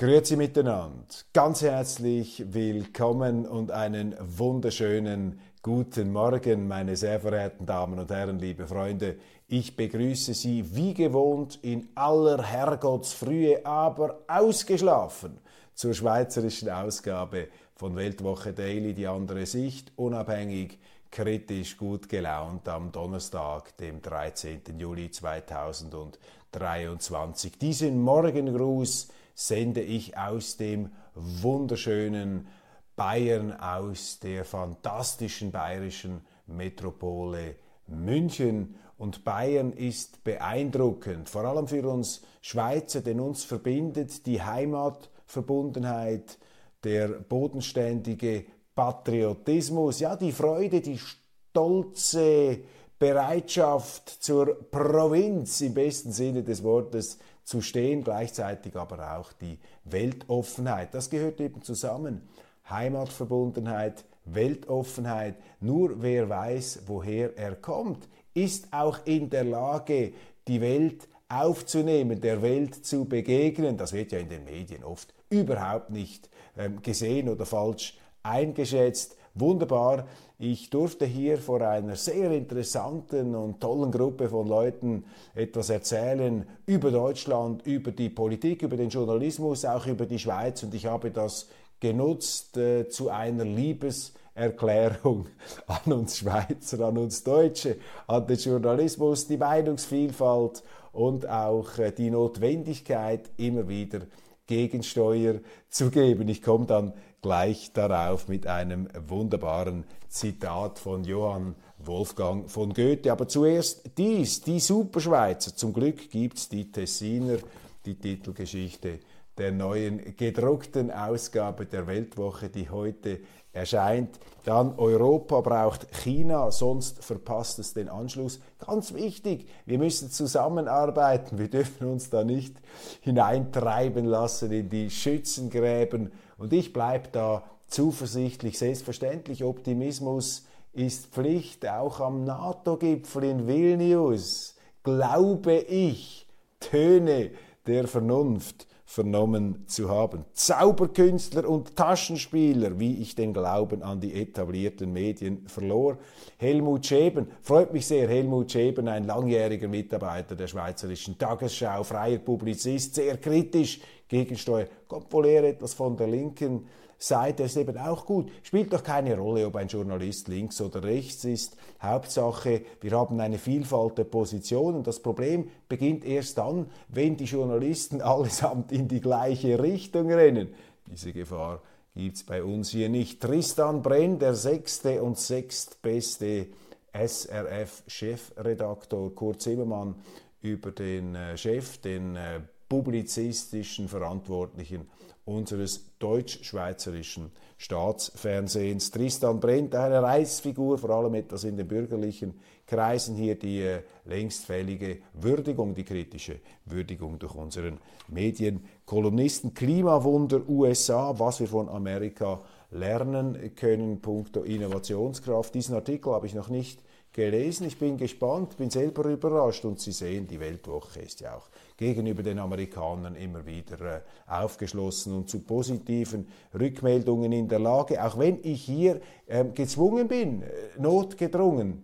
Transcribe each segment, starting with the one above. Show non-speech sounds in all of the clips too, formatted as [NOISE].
Grüezi miteinander, ganz herzlich willkommen und einen wunderschönen guten Morgen, meine sehr verehrten Damen und Herren, liebe Freunde. Ich begrüße Sie wie gewohnt in aller Herrgottsfrühe, aber ausgeschlafen zur schweizerischen Ausgabe von Weltwoche Daily, die andere Sicht, unabhängig, kritisch, gut gelaunt am Donnerstag, dem 13. Juli 2023. Diesen Morgengruß sende ich aus dem wunderschönen Bayern, aus der fantastischen bayerischen Metropole München. Und Bayern ist beeindruckend, vor allem für uns Schweizer, denn uns verbindet die Heimatverbundenheit, der bodenständige Patriotismus, ja die Freude, die stolze Bereitschaft zur Provinz im besten Sinne des Wortes zu stehen, gleichzeitig aber auch die Weltoffenheit. Das gehört eben zusammen. Heimatverbundenheit, Weltoffenheit. Nur wer weiß, woher er kommt, ist auch in der Lage, die Welt aufzunehmen, der Welt zu begegnen. Das wird ja in den Medien oft überhaupt nicht ähm, gesehen oder falsch eingeschätzt. Wunderbar, ich durfte hier vor einer sehr interessanten und tollen Gruppe von Leuten etwas erzählen über Deutschland, über die Politik, über den Journalismus, auch über die Schweiz und ich habe das genutzt äh, zu einer Liebeserklärung [LAUGHS] an uns Schweizer, an uns Deutsche, an den Journalismus, die Meinungsvielfalt und auch äh, die Notwendigkeit, immer wieder Gegensteuer zu geben. Ich komme dann gleich darauf mit einem wunderbaren Zitat von Johann Wolfgang von Goethe. Aber zuerst dies, die Superschweizer. Zum Glück gibt es die Tessiner, die Titelgeschichte der neuen gedruckten Ausgabe der Weltwoche, die heute erscheint. Dann Europa braucht China, sonst verpasst es den Anschluss. Ganz wichtig, wir müssen zusammenarbeiten. Wir dürfen uns da nicht hineintreiben lassen in die Schützengräben. Und ich bleibe da zuversichtlich. Selbstverständlich, Optimismus ist Pflicht, auch am NATO-Gipfel in Vilnius. Glaube ich, Töne der Vernunft vernommen zu haben. Zauberkünstler und Taschenspieler, wie ich den Glauben an die etablierten Medien verlor. Helmut Scheben, freut mich sehr, Helmut Scheben, ein langjähriger Mitarbeiter der Schweizerischen Tagesschau, freier Publizist, sehr kritisch Gegensteuer, kommt wohl eher etwas von der linken Seite ist eben auch gut. Spielt doch keine Rolle, ob ein Journalist links oder rechts ist. Hauptsache, wir haben eine Vielfalt der Positionen. Das Problem beginnt erst dann, wenn die Journalisten [LAUGHS] allesamt in die gleiche Richtung rennen. Diese Gefahr gibt es bei uns hier nicht. Tristan Brenn, der sechste und sechstbeste SRF-Chefredaktor Kurt Zimmermann über den äh, Chef, den äh, publizistischen Verantwortlichen unseres deutsch-schweizerischen Staatsfernsehens. Tristan Brennt, eine Reichsfigur, vor allem etwas in den bürgerlichen Kreisen hier die äh, längst fällige Würdigung, die kritische Würdigung durch unseren Medienkolumnisten. Klimawunder USA, was wir von Amerika lernen können, punkto Innovationskraft. Diesen Artikel habe ich noch nicht gelesen. Ich bin gespannt, bin selber überrascht und Sie sehen, die Weltwoche ist ja auch gegenüber den Amerikanern immer wieder äh, aufgeschlossen und zu positiven Rückmeldungen in der Lage, auch wenn ich hier äh, gezwungen bin, äh, notgedrungen,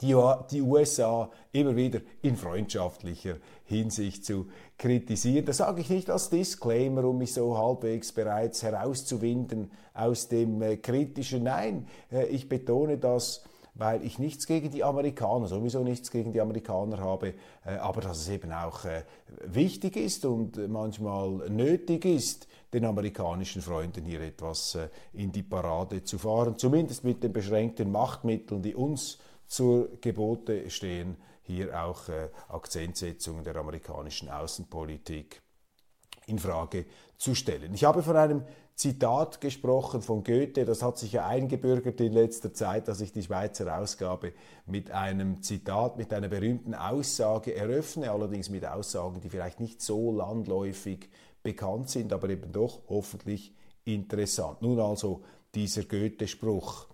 die, USA immer wieder in freundschaftlicher Hinsicht zu kritisieren. Das sage ich nicht als Disclaimer, um mich so halbwegs bereits herauszuwinden aus dem äh, Kritischen. Nein, ich betone das weil ich nichts gegen die Amerikaner, sowieso nichts gegen die Amerikaner habe, äh, aber dass es eben auch äh, wichtig ist und manchmal nötig ist, den amerikanischen Freunden hier etwas äh, in die Parade zu fahren, zumindest mit den beschränkten Machtmitteln, die uns zur Gebote stehen, hier auch Akzentsetzungen der amerikanischen Außenpolitik in Frage zu stellen. Ich habe von einem Zitat gesprochen von Goethe, das hat sich ja eingebürgert in letzter Zeit, dass ich die Schweizer Ausgabe mit einem Zitat, mit einer berühmten Aussage eröffne, allerdings mit Aussagen, die vielleicht nicht so landläufig bekannt sind, aber eben doch hoffentlich interessant. Nun also dieser Goethe-Spruch.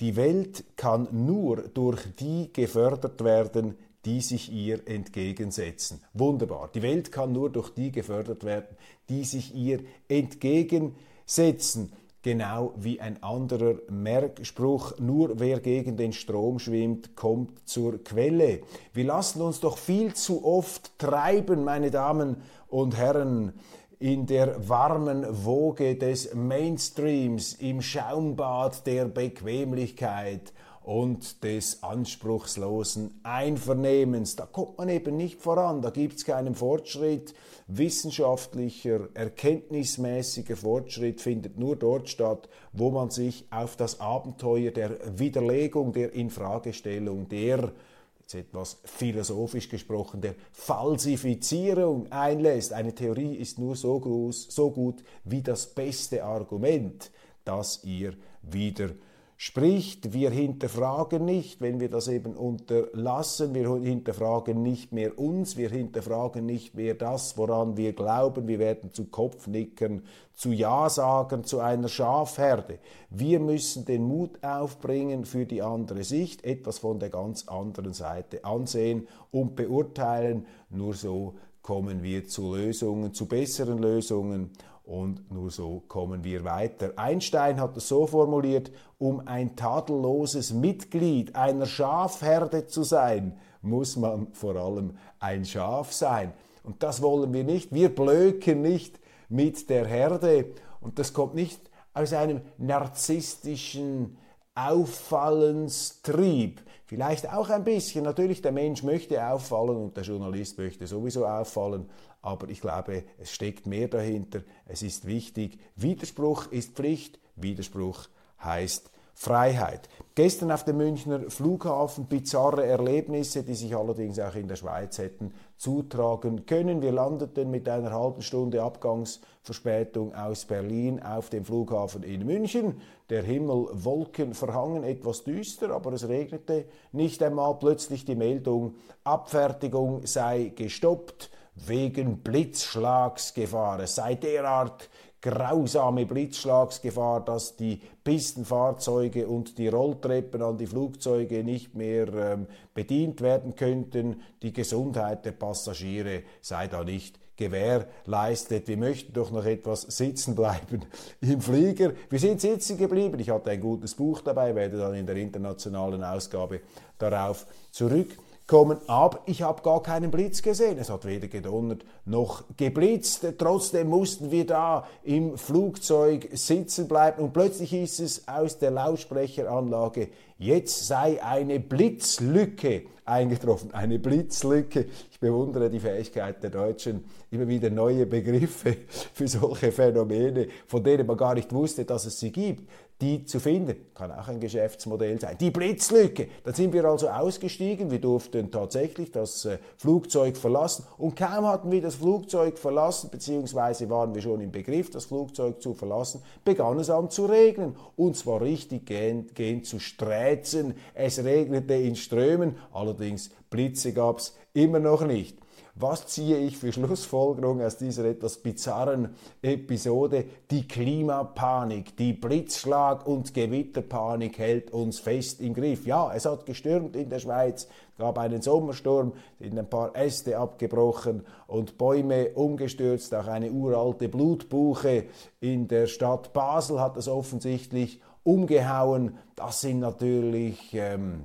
Die Welt kann nur durch die gefördert werden, die sich ihr entgegensetzen. Wunderbar. Die Welt kann nur durch die gefördert werden, die sich ihr entgegensetzen setzen. Genau wie ein anderer Merkspruch, nur wer gegen den Strom schwimmt, kommt zur Quelle. Wir lassen uns doch viel zu oft treiben, meine Damen und Herren, in der warmen Woge des Mainstreams, im Schaumbad der Bequemlichkeit und des anspruchslosen Einvernehmens. Da kommt man eben nicht voran, da gibt es keinen Fortschritt. Wissenschaftlicher, erkenntnismäßiger Fortschritt findet nur dort statt, wo man sich auf das Abenteuer der Widerlegung, der Infragestellung, der jetzt etwas philosophisch gesprochen, der Falsifizierung einlässt. Eine Theorie ist nur so, groß, so gut wie das beste Argument, das ihr wieder spricht, wir hinterfragen nicht, wenn wir das eben unterlassen, wir hinterfragen nicht mehr uns, wir hinterfragen nicht mehr das, woran wir glauben, wir werden zu Kopfnickern, zu Ja sagen, zu einer Schafherde. Wir müssen den Mut aufbringen für die andere Sicht, etwas von der ganz anderen Seite ansehen und beurteilen. Nur so kommen wir zu Lösungen, zu besseren Lösungen und nur so kommen wir weiter. Einstein hat es so formuliert, um ein tadelloses Mitglied einer Schafherde zu sein, muss man vor allem ein Schaf sein. Und das wollen wir nicht. Wir blöken nicht mit der Herde. Und das kommt nicht aus einem narzisstischen Auffallenstrieb. Vielleicht auch ein bisschen. Natürlich, der Mensch möchte auffallen und der Journalist möchte sowieso auffallen aber ich glaube, es steckt mehr dahinter. Es ist wichtig. Widerspruch ist Pflicht, Widerspruch heißt Freiheit. Gestern auf dem Münchner Flughafen bizarre Erlebnisse, die sich allerdings auch in der Schweiz hätten zutragen können. Wir landeten mit einer halben Stunde Abgangsverspätung aus Berlin auf dem Flughafen in München. Der Himmel wolkenverhangen, etwas düster, aber es regnete nicht einmal. Plötzlich die Meldung, Abfertigung sei gestoppt wegen Blitzschlagsgefahr. Es sei derart grausame Blitzschlagsgefahr, dass die Pistenfahrzeuge und die Rolltreppen an die Flugzeuge nicht mehr ähm, bedient werden könnten. Die Gesundheit der Passagiere sei da nicht gewährleistet. Wir möchten doch noch etwas sitzen bleiben [LAUGHS] im Flieger. Wir sind sitzen geblieben. Ich hatte ein gutes Buch dabei, werde dann in der internationalen Ausgabe darauf zurück kommen, aber ich habe gar keinen Blitz gesehen. Es hat weder gedonnert noch geblitzt. Trotzdem mussten wir da im Flugzeug sitzen bleiben und plötzlich hieß es aus der Lautsprecheranlage, jetzt sei eine Blitzlücke eingetroffen. Eine Blitzlücke. Ich bewundere die Fähigkeit der Deutschen, immer wieder neue Begriffe [LAUGHS] für solche Phänomene, von denen man gar nicht wusste, dass es sie gibt die zu finden. Kann auch ein Geschäftsmodell sein. Die Blitzlücke. Dann sind wir also ausgestiegen. Wir durften tatsächlich das äh, Flugzeug verlassen. Und kaum hatten wir das Flugzeug verlassen, beziehungsweise waren wir schon im Begriff, das Flugzeug zu verlassen, begann es an zu regnen. Und zwar richtig gehend, gehend zu sträzen. Es regnete in Strömen. Allerdings Blitze gab es immer noch nicht. Was ziehe ich für Schlussfolgerungen aus dieser etwas bizarren Episode? Die Klimapanik, die Blitzschlag- und Gewitterpanik hält uns fest im Griff. Ja, es hat gestürmt in der Schweiz, gab einen Sommersturm, sind ein paar Äste abgebrochen und Bäume umgestürzt. Auch eine uralte Blutbuche in der Stadt Basel hat es offensichtlich umgehauen. Das sind natürlich ähm,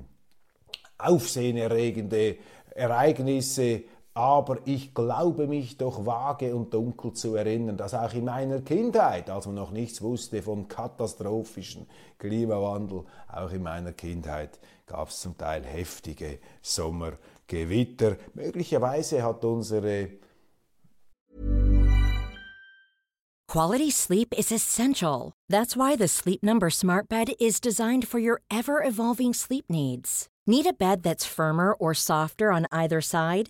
aufsehenerregende Ereignisse, aber ich glaube mich doch vage und dunkel zu erinnern, dass auch in meiner Kindheit, als man noch nichts wusste von katastrophischen Klimawandel, auch in meiner Kindheit gab es zum Teil heftige Sommergewitter. Möglicherweise hat unsere Quality sleep is essential. That's why the Sleep Number Smart Bed is designed for your ever evolving sleep needs. Need a bed that's firmer or softer on either side?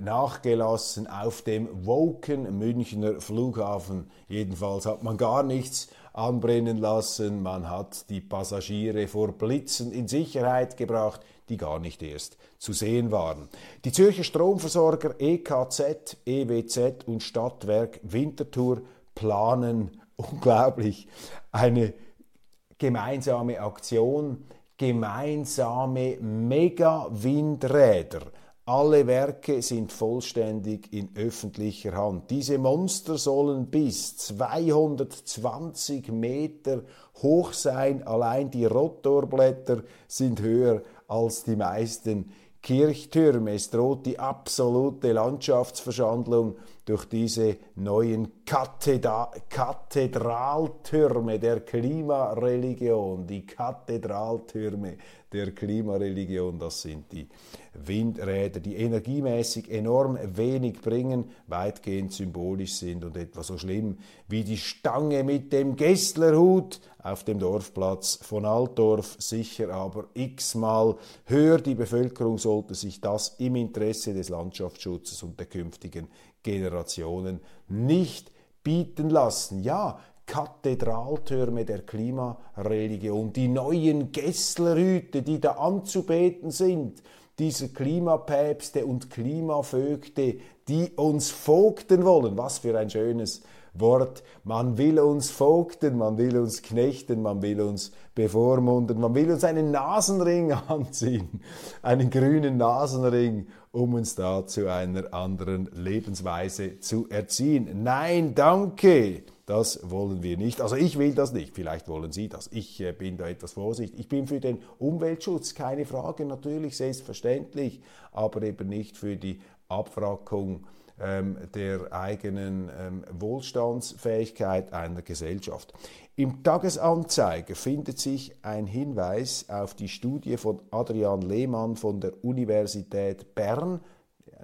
nachgelassen auf dem Woken Münchner Flughafen. Jedenfalls hat man gar nichts anbrennen lassen, man hat die Passagiere vor Blitzen in Sicherheit gebracht, die gar nicht erst zu sehen waren. Die Zürcher Stromversorger EKZ, EWZ und Stadtwerk Winterthur planen [LAUGHS] unglaublich eine gemeinsame Aktion, gemeinsame Mega-Windräder. Alle Werke sind vollständig in öffentlicher Hand. Diese Monster sollen bis 220 Meter hoch sein. Allein die Rotorblätter sind höher als die meisten Kirchtürme. Es droht die absolute Landschaftsverschandlung durch diese neuen Kathedra Kathedraltürme der Klimareligion. Die Kathedraltürme der Klimareligion, das sind die Windräder, die energiemäßig enorm wenig bringen, weitgehend symbolisch sind und etwa so schlimm wie die Stange mit dem Gesslerhut auf dem Dorfplatz von Altdorf, sicher aber x-mal höher. Die Bevölkerung sollte sich das im Interesse des Landschaftsschutzes und der künftigen Generationen nicht bieten lassen. Ja, Kathedraltürme der Klimareligion, die neuen Gesslerhüte, die da anzubeten sind, diese Klimapäpste und Klimavögte, die uns vogten wollen. Was für ein schönes Wort. Man will uns vogten, man will uns knechten, man will uns bevormunden, man will uns einen Nasenring [LAUGHS] anziehen, einen grünen Nasenring, um uns da zu einer anderen Lebensweise zu erziehen. Nein, danke. Das wollen wir nicht. Also ich will das nicht. Vielleicht wollen Sie das. Ich äh, bin da etwas vorsichtig. Ich bin für den Umweltschutz, keine Frage, natürlich selbstverständlich, aber eben nicht für die Abwrackung ähm, der eigenen ähm, Wohlstandsfähigkeit einer Gesellschaft. Im Tagesanzeiger findet sich ein Hinweis auf die Studie von Adrian Lehmann von der Universität Bern,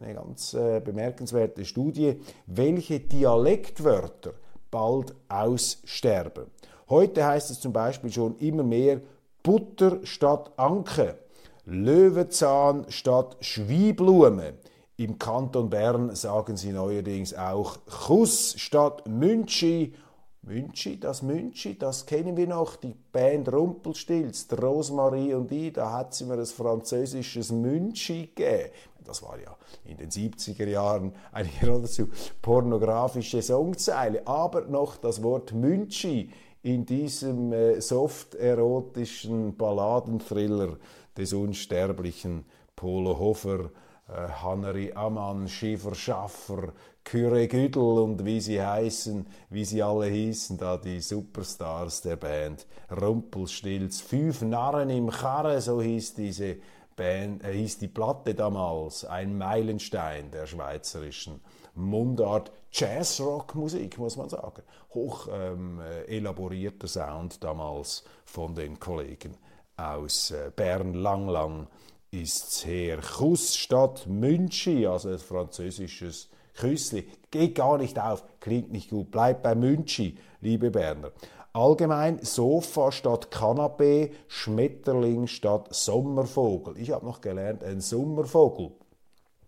eine ganz äh, bemerkenswerte Studie, welche Dialektwörter bald aussterben. Heute heißt es zum Beispiel schon immer mehr Butter statt Anke, Löwenzahn statt Schwieblume. Im Kanton Bern sagen sie neuerdings auch Kuss statt Münchi. Münchi, das Münchi, das kennen wir noch, die Band Rumpelstilz, Rosmarie und ich, da hat sie mir ein französisches Münchi gegeben. Das war ja in den 70er Jahren eine [LAUGHS] geradezu pornografische Songzeile, aber noch das Wort Münchi in diesem äh, soft-erotischen Balladenthriller des unsterblichen Polo Hofer äh, Haneri Amann, Schiefer Schaffer, Kyre Güdel und wie sie heißen, wie sie alle hießen, da die Superstars der Band. Rumpelstilz, fünf Narren im Karre, so hieß diese Band, äh, hieß die Platte damals ein Meilenstein der schweizerischen Mundart Jazz-Rock-Musik, muss man sagen. Hoch ähm, äh, elaborierter Sound damals von den Kollegen aus äh, Bern. Lang, ist's her. Kuss statt Münchi, also ein französisches Küssli. Geht gar nicht auf, klingt nicht gut. Bleibt bei Münchi, liebe Berner. Allgemein Sofa statt Kanapee, Schmetterling statt Sommervogel. Ich habe noch gelernt, ein Sommervogel.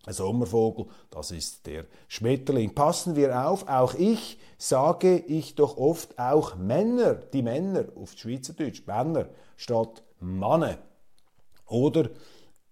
Ein Sommervogel, das ist der Schmetterling. Passen wir auf, auch ich sage ich doch oft auch Männer, die Männer, auf Schweizerdeutsch, Männer statt Manne. Oder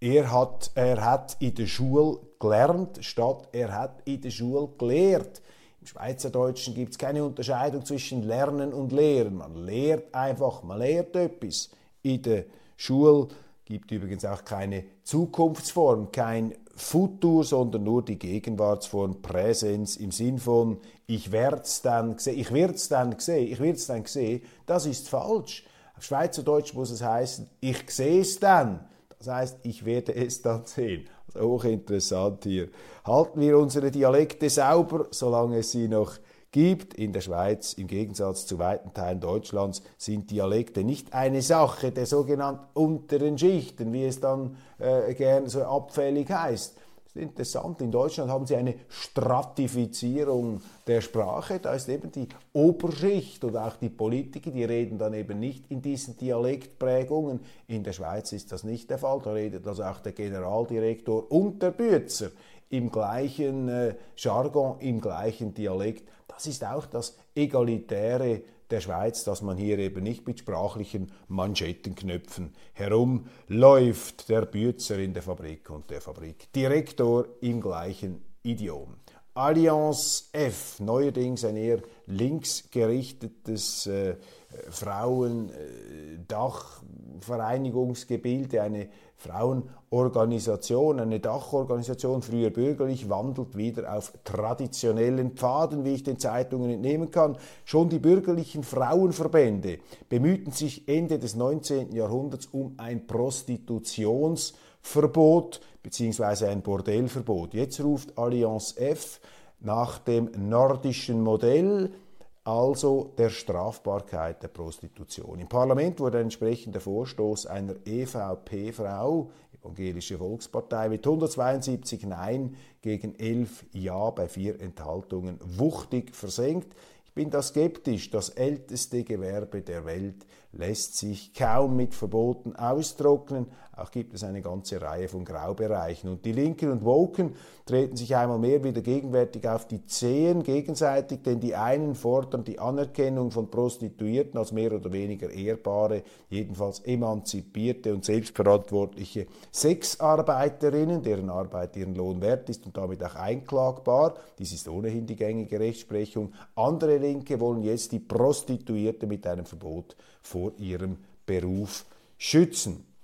er hat, er hat in der Schule gelernt, statt er hat in der Schule gelehrt. Im Schweizerdeutschen gibt es keine Unterscheidung zwischen Lernen und Lehren. Man lehrt einfach, man lehrt etwas. In der Schule gibt übrigens auch keine Zukunftsform, kein Futur, sondern nur die Gegenwartsform Präsenz im Sinn von ich werd's dann sehen, ich wird's dann sehen, ich wird's dann sehen. Das ist falsch. Auf Schweizerdeutsch muss es heißen, ich sehe es dann. Das heißt, ich werde es dann sehen. Also hochinteressant hier. Halten wir unsere Dialekte sauber, solange es sie noch gibt. In der Schweiz, im Gegensatz zu weiten Teilen Deutschlands, sind Dialekte nicht eine Sache der sogenannten unteren Schichten, wie es dann äh, gern so abfällig heißt interessant. In Deutschland haben sie eine Stratifizierung der Sprache. Da ist eben die Oberschicht und auch die Politiker, die reden dann eben nicht in diesen Dialektprägungen. In der Schweiz ist das nicht der Fall. Da redet also auch der Generaldirektor und der Bützer im gleichen äh, Jargon, im gleichen Dialekt. Das ist auch das egalitäre der Schweiz, dass man hier eben nicht mit sprachlichen Manschettenknöpfen herumläuft, der Bützer in der Fabrik und der Fabrik Direktor im gleichen Idiom. Allianz F, neuerdings ein eher linksgerichtetes äh, Frauendachvereinigungsgebilde, eine Frauenorganisation, eine Dachorganisation, früher bürgerlich, wandelt wieder auf traditionellen Pfaden, wie ich den Zeitungen entnehmen kann. Schon die bürgerlichen Frauenverbände bemühten sich Ende des 19. Jahrhunderts um ein Prostitutionsverbot bzw. ein Bordellverbot. Jetzt ruft Allianz F nach dem nordischen Modell also der Strafbarkeit der Prostitution. Im Parlament wurde ein entsprechender Vorstoß einer EVP-Frau, Evangelische Volkspartei, mit 172 Nein gegen 11 Ja bei vier Enthaltungen wuchtig versenkt. Ich bin da skeptisch. Das älteste Gewerbe der Welt lässt sich kaum mit Verboten austrocknen. Auch gibt es eine ganze Reihe von Graubereichen. Und die Linken und Woken treten sich einmal mehr wieder gegenwärtig auf die Zehen gegenseitig, denn die einen fordern die Anerkennung von Prostituierten als mehr oder weniger ehrbare, jedenfalls emanzipierte und selbstverantwortliche Sexarbeiterinnen, deren Arbeit ihren Lohn wert ist und damit auch einklagbar. Dies ist ohnehin die gängige Rechtsprechung. Andere Linke wollen jetzt die Prostituierte mit einem Verbot vor ihrem Beruf schützen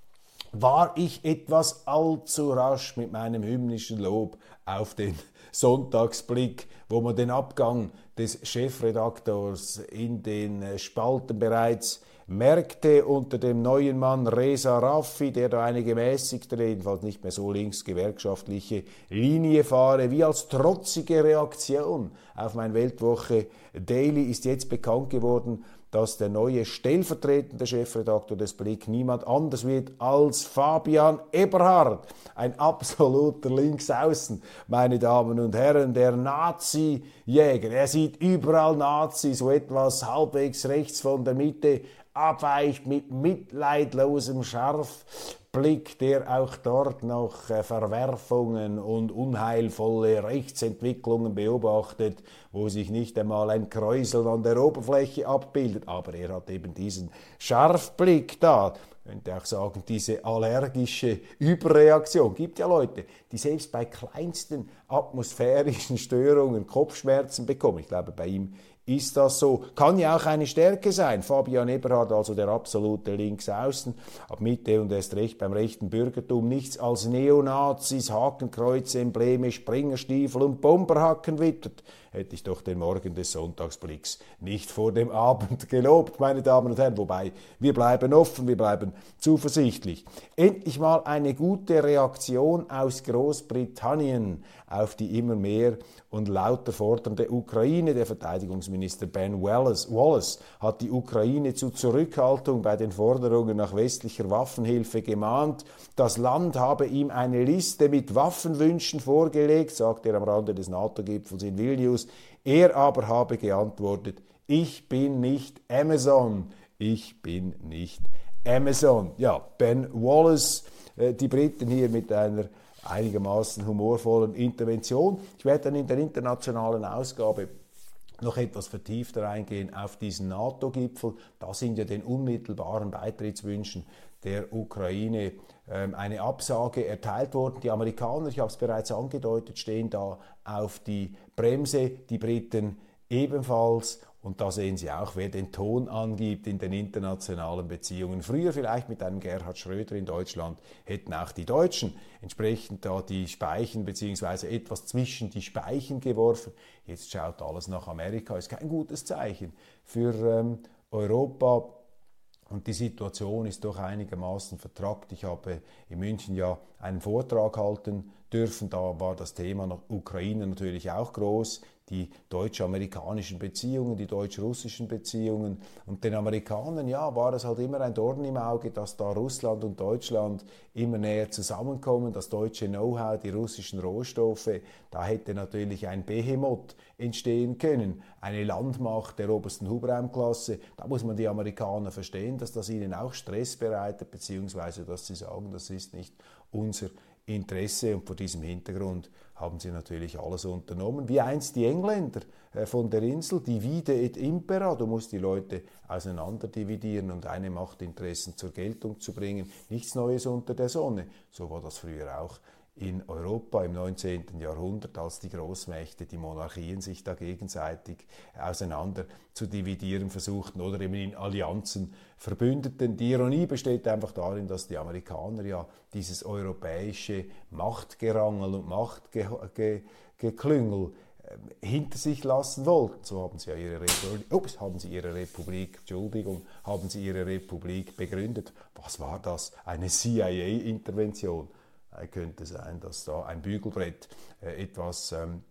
war ich etwas allzu rasch mit meinem hymnischen Lob auf den [LAUGHS] Sonntagsblick, wo man den Abgang des Chefredaktors in den Spalten bereits merkte unter dem neuen Mann Reza Raffi, der da eine gemäßigtere, jedenfalls nicht mehr so linksgewerkschaftliche Linie fahre, wie als trotzige Reaktion auf mein Weltwoche Daily ist jetzt bekannt geworden, dass der neue stellvertretende Chefredakteur des Blick niemand anders wird als Fabian Eberhard, ein absoluter Linksaußen, meine Damen und Herren, der Nazi-Jäger. Er sieht überall Nazis, so etwas halbwegs rechts von der Mitte abweicht mit mitleidlosem Scharfblick, der auch dort noch äh, Verwerfungen und unheilvolle Rechtsentwicklungen beobachtet, wo sich nicht einmal ein Kräusel an der Oberfläche abbildet. Aber er hat eben diesen Scharfblick da könnte auch sagen, diese allergische Überreaktion. Gibt ja Leute, die selbst bei kleinsten atmosphärischen Störungen Kopfschmerzen bekommen. Ich glaube, bei ihm ist das so. Kann ja auch eine Stärke sein. Fabian Eberhard, also der absolute Linksaußen, ab Mitte und erst recht beim rechten Bürgertum nichts als Neonazis, Hakenkreuze, Embleme, Springerstiefel und Bomberhacken wittert. hätte ich doch den Morgen des Sonntagsblicks nicht vor dem Abend [LAUGHS] gelobt, meine Damen und Herren. Wobei, wir bleiben offen, wir bleiben zuversichtlich. Endlich mal eine gute Reaktion aus Großbritannien auf die immer mehr und lauter fordernde Ukraine. Der Verteidigungsminister Ben Wallace, hat die Ukraine zu Zurückhaltung bei den Forderungen nach westlicher Waffenhilfe gemahnt. Das Land habe ihm eine Liste mit Waffenwünschen vorgelegt, sagt er am Rande des NATO-Gipfels in Vilnius. Er aber habe geantwortet, ich bin nicht Amazon, ich bin nicht Amazon. Ja, Ben Wallace, äh, die Briten hier mit einer einigermaßen humorvollen Intervention. Ich werde dann in der internationalen Ausgabe noch etwas vertiefter eingehen auf diesen NATO-Gipfel. Da sind ja den unmittelbaren Beitrittswünschen der Ukraine ähm, eine Absage erteilt worden. Die Amerikaner, ich habe es bereits angedeutet, stehen da auf die Bremse, die Briten ebenfalls. Und da sehen Sie auch, wer den Ton angibt in den internationalen Beziehungen. Früher vielleicht mit einem Gerhard Schröder in Deutschland hätten auch die Deutschen entsprechend da die Speichen beziehungsweise etwas zwischen die Speichen geworfen. Jetzt schaut alles nach Amerika, ist kein gutes Zeichen für ähm, Europa. Und die Situation ist doch einigermaßen vertrackt. Ich habe in München ja einen Vortrag halten dürfen. Da war das Thema Ukraine natürlich auch groß die deutsch-amerikanischen Beziehungen, die deutsch-russischen Beziehungen. Und den Amerikanern, ja, war es halt immer ein Dorn im Auge, dass da Russland und Deutschland immer näher zusammenkommen, das deutsche Know-how, die russischen Rohstoffe, da hätte natürlich ein Behemoth entstehen können, eine Landmacht der obersten Hubraumklasse. Da muss man die Amerikaner verstehen, dass das ihnen auch Stress bereitet, beziehungsweise dass sie sagen, das ist nicht unser Interesse und vor diesem Hintergrund haben sie natürlich alles unternommen, wie einst die Engländer äh, von der Insel, divide et impera, du musst die Leute auseinander dividieren und eine Machtinteressen zur Geltung zu bringen, nichts Neues unter der Sonne. So war das früher auch in Europa im 19. Jahrhundert, als die Großmächte, die Monarchien sich da gegenseitig auseinander zu dividieren versuchten oder eben in Allianzen verbündeten. Die Ironie besteht einfach darin, dass die Amerikaner ja dieses europäische Machtgerangel und Machtgeklüngel äh, hinter sich lassen wollten. So haben sie ja ihre Republik, ups, haben sie ihre Republik, Entschuldigung, haben sie ihre Republik begründet. Was war das? Eine CIA-Intervention könnte sein, dass da ein Bügelbrett äh, etwas ähm,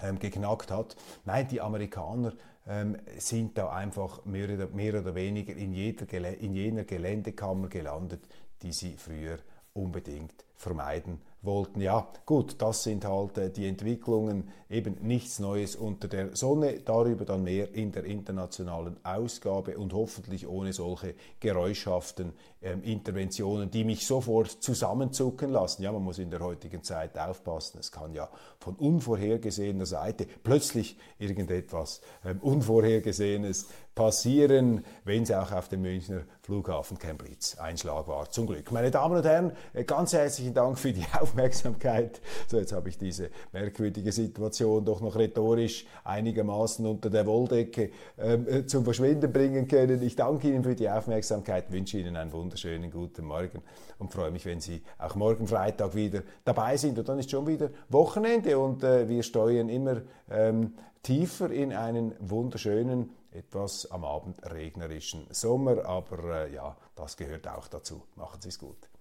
ähm, geknackt hat. Nein, die Amerikaner ähm, sind da einfach mehr oder, mehr oder weniger in, jeder, in jener Geländekammer gelandet, die sie früher unbedingt vermeiden wollten. Ja, gut, das sind halt äh, die Entwicklungen, eben nichts Neues unter der Sonne, darüber dann mehr in der internationalen Ausgabe und hoffentlich ohne solche geräuschhaften ähm, Interventionen, die mich sofort zusammenzucken lassen. Ja, man muss in der heutigen Zeit aufpassen, es kann ja von unvorhergesehener Seite plötzlich irgendetwas ähm, Unvorhergesehenes passieren, wenn es auch auf dem Münchner Flughafen kein Blitzeinschlag war. Zum Glück. Meine Damen und Herren, ganz herzlichen Dank für die [LAUGHS] Aufmerksamkeit. So, jetzt habe ich diese merkwürdige Situation doch noch rhetorisch einigermaßen unter der Wolldecke ähm, äh, zum Verschwinden bringen können. Ich danke Ihnen für die Aufmerksamkeit, wünsche Ihnen einen wunderschönen guten Morgen und freue mich, wenn Sie auch morgen Freitag wieder dabei sind. Und dann ist schon wieder Wochenende und äh, wir steuern immer ähm, tiefer in einen wunderschönen etwas am Abend regnerischen Sommer, aber äh, ja, das gehört auch dazu. Machen Sie es gut.